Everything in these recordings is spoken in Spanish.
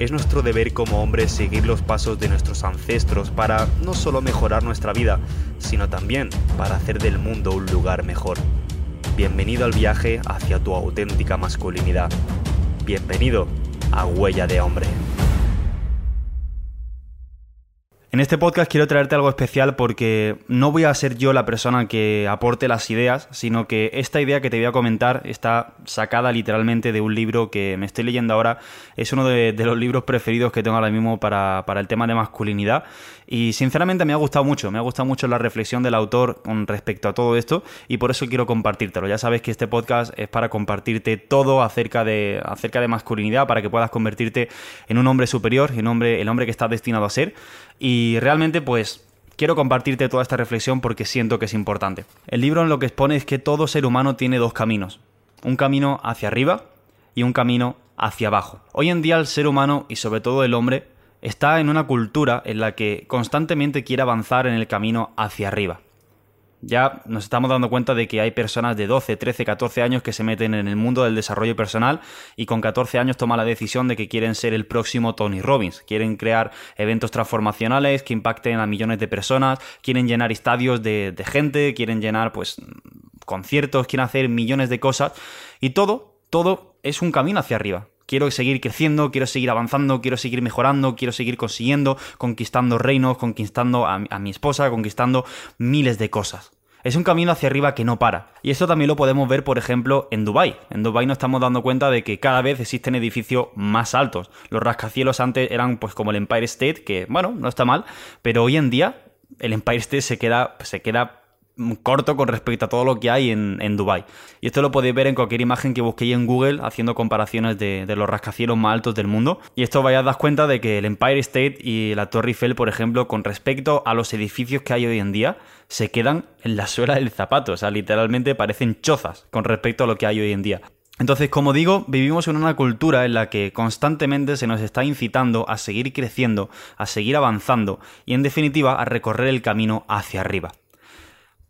es nuestro deber como hombres seguir los pasos de nuestros ancestros para no solo mejorar nuestra vida, sino también para hacer del mundo un lugar mejor. Bienvenido al viaje hacia tu auténtica masculinidad. Bienvenido a Huella de Hombre. En este podcast quiero traerte algo especial porque no voy a ser yo la persona que aporte las ideas, sino que esta idea que te voy a comentar está sacada literalmente de un libro que me estoy leyendo ahora. Es uno de, los libros preferidos que tengo ahora mismo para, para, el tema de masculinidad. Y sinceramente me ha gustado mucho, me ha gustado mucho la reflexión del autor con respecto a todo esto y por eso quiero compartírtelo. Ya sabes que este podcast es para compartirte todo acerca de, acerca de masculinidad, para que puedas convertirte en un hombre superior, en hombre, el hombre que estás destinado a ser. Y realmente, pues, quiero compartirte toda esta reflexión porque siento que es importante. El libro en lo que expone es que todo ser humano tiene dos caminos. Un camino hacia arriba y un camino hacia abajo. Hoy en día el ser humano y sobre todo el hombre está en una cultura en la que constantemente quiere avanzar en el camino hacia arriba ya nos estamos dando cuenta de que hay personas de 12, 13, 14 años que se meten en el mundo del desarrollo personal y con 14 años toman la decisión de que quieren ser el próximo Tony Robbins, quieren crear eventos transformacionales que impacten a millones de personas, quieren llenar estadios de, de gente, quieren llenar pues conciertos, quieren hacer millones de cosas. Y todo, todo es un camino hacia arriba quiero seguir creciendo, quiero seguir avanzando, quiero seguir mejorando, quiero seguir consiguiendo, conquistando reinos, conquistando a, mi esposa, conquistando miles de cosas. Es un camino hacia arriba que no para. Y esto también lo podemos ver, por ejemplo, en Dubai. En Dubai nos estamos dando cuenta de que cada vez existen edificios más altos. Los rascacielos antes eran pues como el Empire State, que bueno, no está mal, pero hoy en día el Empire State se queda, se queda corto con respecto a todo lo que hay en, Dubai. Y esto lo podéis ver en cualquier imagen que busquéis en Google haciendo comparaciones de, los rascacielos más altos del mundo. Y esto vais a dar cuenta de que el Empire State y la Torre Eiffel, por ejemplo, con respecto a los edificios que hay hoy en día, se quedan en la suela del zapato. O sea, literalmente parecen chozas con respecto a lo que hay hoy en día. Entonces, como digo, vivimos en una cultura en la que constantemente se nos está incitando a seguir creciendo, a seguir avanzando y en definitiva a recorrer el camino hacia arriba.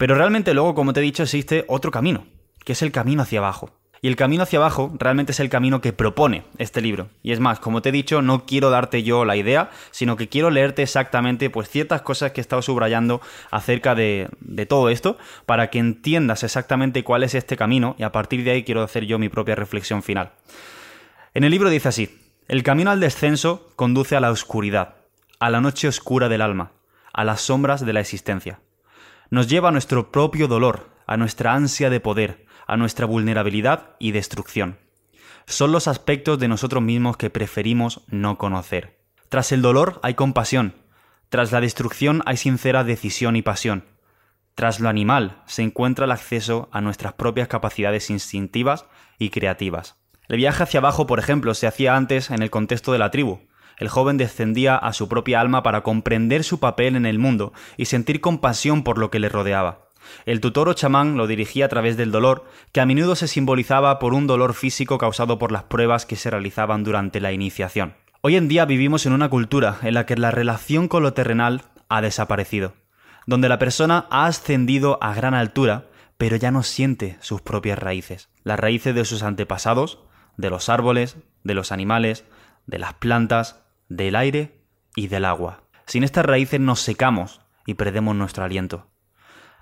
Pero realmente luego, como te he dicho, existe otro camino, que es el camino hacia abajo. Y el camino hacia abajo realmente es el camino que propone este libro. Y es más, como te he dicho, no quiero darte yo la idea, sino que quiero leerte exactamente pues ciertas cosas que he estado subrayando acerca de, de todo esto, para que entiendas exactamente cuál es este camino y a partir de ahí quiero hacer yo mi propia reflexión final. En el libro dice así, el camino al descenso conduce a la oscuridad, a la noche oscura del alma, a las sombras de la existencia nos lleva a nuestro propio dolor, a nuestra ansia de poder, a nuestra vulnerabilidad y destrucción. Son los aspectos de nosotros mismos que preferimos no conocer. Tras el dolor hay compasión, tras la destrucción hay sincera decisión y pasión. Tras lo animal se encuentra el acceso a nuestras propias capacidades instintivas y creativas. El viaje hacia abajo, por ejemplo, se hacía antes en el contexto de la tribu, el joven descendía a su propia alma para comprender su papel en el mundo y sentir compasión por lo que le rodeaba. El tutor o chamán lo dirigía a través del dolor, que a menudo se simbolizaba por un dolor físico causado por las pruebas que se realizaban durante la iniciación. Hoy en día vivimos en una cultura en la que la relación con lo terrenal ha desaparecido, donde la persona ha ascendido a gran altura, pero ya no siente sus propias raíces, las raíces de sus antepasados, de los árboles, de los animales, de las plantas, del aire y del agua. Sin estas raíces nos secamos y perdemos nuestro aliento.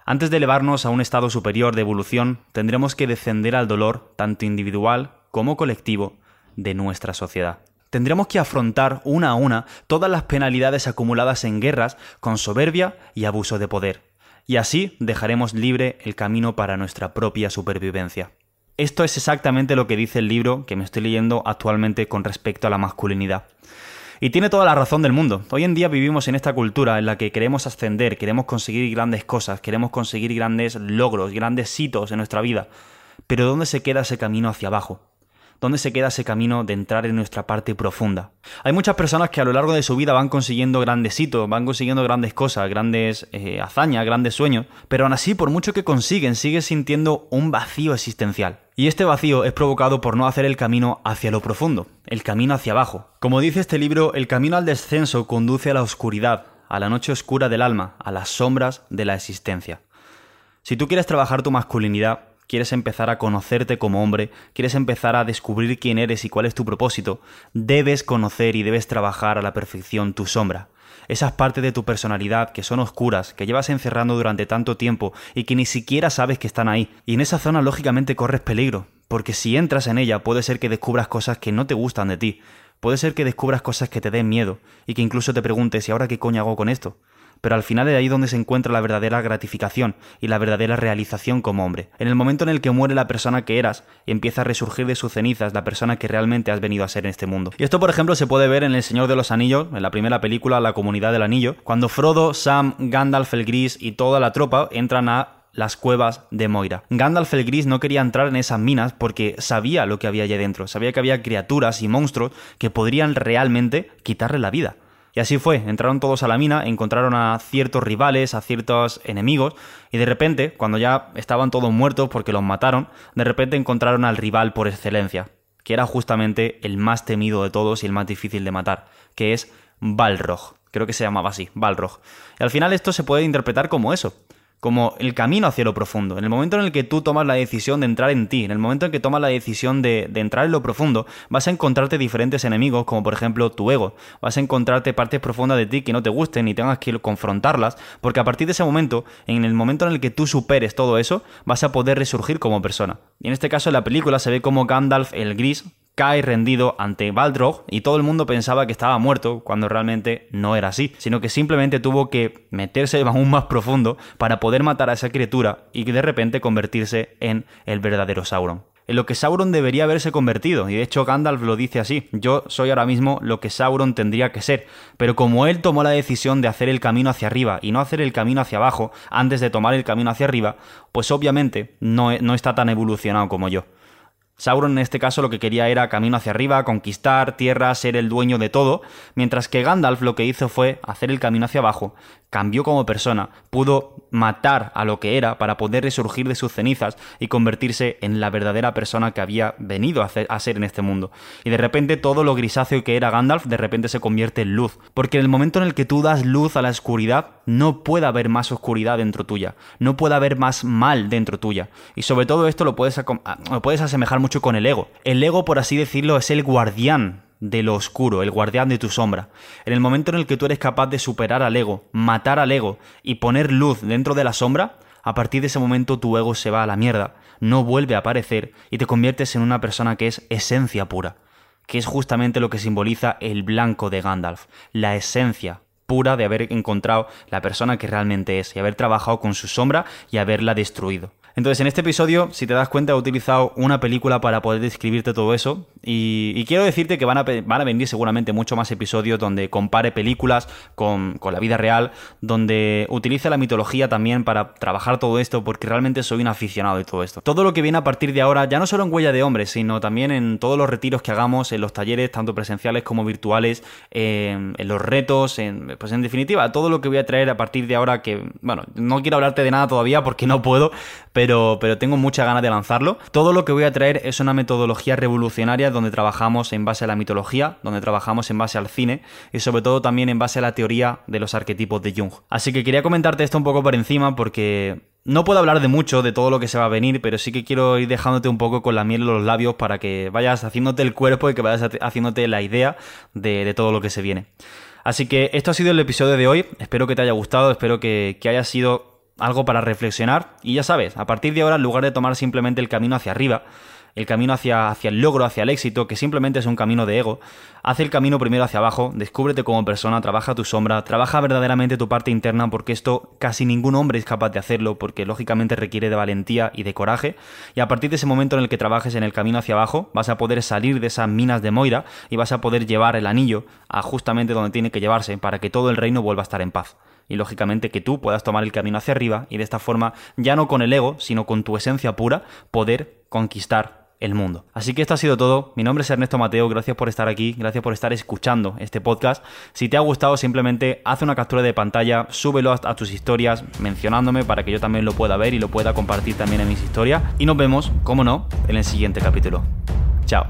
Antes de elevarnos a un estado superior de evolución, tendremos que descender al dolor, tanto individual como colectivo, de nuestra sociedad. Tendremos que afrontar una a una todas las penalidades acumuladas en guerras con soberbia y abuso de poder, y así dejaremos libre el camino para nuestra propia supervivencia. Esto es exactamente lo que dice el libro que me estoy leyendo actualmente con respecto a la masculinidad. Y tiene toda la razón del mundo. Hoy en día vivimos en esta cultura en la que queremos ascender, queremos conseguir grandes cosas, queremos conseguir grandes logros, grandes hitos en nuestra vida. Pero ¿dónde se queda ese camino hacia abajo? ¿Dónde se queda ese camino de entrar en nuestra parte profunda? Hay muchas personas que a lo largo de su vida van consiguiendo grandes hitos, van consiguiendo grandes cosas, grandes eh, hazañas, grandes sueños, pero aún así, por mucho que consiguen, sigue sintiendo un vacío existencial. Y este vacío es provocado por no hacer el camino hacia lo profundo, el camino hacia abajo. Como dice este libro, el camino al descenso conduce a la oscuridad, a la noche oscura del alma, a las sombras de la existencia. Si tú quieres trabajar tu masculinidad, quieres empezar a conocerte como hombre, quieres empezar a descubrir quién eres y cuál es tu propósito, debes conocer y debes trabajar a la perfección tu sombra. Esas partes de tu personalidad que son oscuras, que llevas encerrando durante tanto tiempo y que ni siquiera sabes que están ahí. Y en esa zona lógicamente corres peligro, porque si entras en ella puede ser que descubras cosas que no te gustan de ti, puede ser que descubras cosas que te den miedo y que incluso te preguntes ¿y ahora qué coño hago con esto? Pero al final es ahí donde se encuentra la verdadera gratificación y la verdadera realización como hombre. En el momento en el que muere la persona que eras y empieza a resurgir de sus cenizas la persona que realmente has venido a ser en este mundo. Y esto, por ejemplo, se puede ver en El Señor de los Anillos, en la primera película, La Comunidad del Anillo, cuando Frodo, Sam, Gandalf el Gris y toda la tropa entran a las cuevas de Moira. Gandalf el Gris no quería entrar en esas minas porque sabía lo que había allí dentro, sabía que había criaturas y monstruos que podrían realmente quitarle la vida. Y así fue, entraron todos a la mina, encontraron a ciertos rivales, a ciertos enemigos, y de repente, cuando ya estaban todos muertos porque los mataron, de repente encontraron al rival por excelencia, que era justamente el más temido de todos y el más difícil de matar, que es Balrog. Creo que se llamaba así, Balrog. Y al final esto se puede interpretar como eso como el camino hacia lo profundo. En el momento en el que tú tomas la decisión de entrar en ti, en el momento en que tomas la decisión de, entrar en lo profundo, vas a encontrarte diferentes enemigos, como por ejemplo tu ego. Vas a encontrarte partes profundas de ti que no te gusten y tengas que confrontarlas, porque a partir de ese momento, en el momento en el que tú superes todo eso, vas a poder resurgir como persona. Y en este caso en la película se ve como Gandalf el gris cae rendido ante Balrog y todo el mundo pensaba que estaba muerto cuando realmente no era así, sino que simplemente tuvo que meterse aún más profundo para poder matar a esa criatura y de repente convertirse en el verdadero Sauron en lo que Sauron debería haberse convertido, y de hecho Gandalf lo dice así, yo soy ahora mismo lo que Sauron tendría que ser, pero como él tomó la decisión de hacer el camino hacia arriba y no hacer el camino hacia abajo antes de tomar el camino hacia arriba, pues obviamente no, no está tan evolucionado como yo. Sauron en este caso lo que quería era camino hacia arriba, conquistar tierra, ser el dueño de todo, mientras que Gandalf lo que hizo fue hacer el camino hacia abajo, cambió como persona, pudo matar a lo que era para poder resurgir de sus cenizas y convertirse en la verdadera persona que había venido a, ser en este mundo. Y de repente todo lo grisáceo que era Gandalf de repente se convierte en luz, porque en el momento en el que tú das luz a la oscuridad, no puede haber más oscuridad dentro tuya, no puede haber más mal dentro tuya. Y sobre todo esto lo puedes, lo puedes asemejar mucho con el ego. El ego, por así decirlo, es el guardián de lo oscuro, el guardián de tu sombra. En el momento en el que tú eres capaz de superar al ego, matar al ego y poner luz dentro de la sombra, a partir de ese momento tu ego se va a la mierda, no vuelve a aparecer y te conviertes en una persona que es esencia pura, que es justamente lo que simboliza el blanco de Gandalf, la esencia pura de haber encontrado la persona que realmente es y haber trabajado con su sombra y haberla destruido. Entonces, en este episodio, si te das cuenta, he utilizado una película para poder describirte todo eso. Y, quiero decirte que van a, van a, venir seguramente mucho más episodios donde compare películas con, la vida real, donde utilice la mitología también para trabajar todo esto, porque realmente soy un aficionado de todo esto. Todo lo que viene a partir de ahora, ya no solo en Huella de Hombres, sino también en todos los retiros que hagamos, en los talleres, tanto presenciales como virtuales, en, en los retos, en, pues en definitiva, todo lo que voy a traer a partir de ahora, que, bueno, no quiero hablarte de nada todavía porque no puedo, pero pero, tengo mucha ganas de lanzarlo. Todo lo que voy a traer es una metodología revolucionaria donde trabajamos en base a la mitología, donde trabajamos en base al cine y sobre todo también en base a la teoría de los arquetipos de Jung. Así que quería comentarte esto un poco por encima porque no puedo hablar de mucho de todo lo que se va a venir, pero sí que quiero ir dejándote un poco con la miel en los labios para que vayas haciéndote el cuerpo y que vayas haciéndote la idea de, todo lo que se viene. Así que esto ha sido el episodio de hoy. Espero que te haya gustado, espero que haya sido algo para reflexionar y ya sabes, a partir de ahora, en lugar de tomar simplemente el camino hacia arriba, el camino hacia, hacia el logro, hacia el éxito, que simplemente es un camino de ego, haz el camino primero hacia abajo, descúbrete como persona, trabaja tu sombra, trabaja verdaderamente tu parte interna, porque esto casi ningún hombre es capaz de hacerlo, porque lógicamente requiere de valentía y de coraje, y a partir de ese momento en el que trabajes en el camino hacia abajo, vas a poder salir de esas minas de Moira y vas a poder llevar el anillo a justamente donde tiene que llevarse, para que todo el reino vuelva a estar en paz y lógicamente que tú puedas tomar el camino hacia arriba y de esta forma, ya no con el ego, sino con tu esencia pura, poder conquistar el mundo. Así que esto ha sido todo. Mi nombre es Ernesto Mateo, gracias por estar aquí, gracias por estar escuchando este podcast. Si te ha gustado, simplemente haz una captura de pantalla, súbelo a, tus historias mencionándome para que yo también lo pueda ver y lo pueda compartir también en mis historias. Y nos vemos, como no, en el siguiente capítulo. Chao.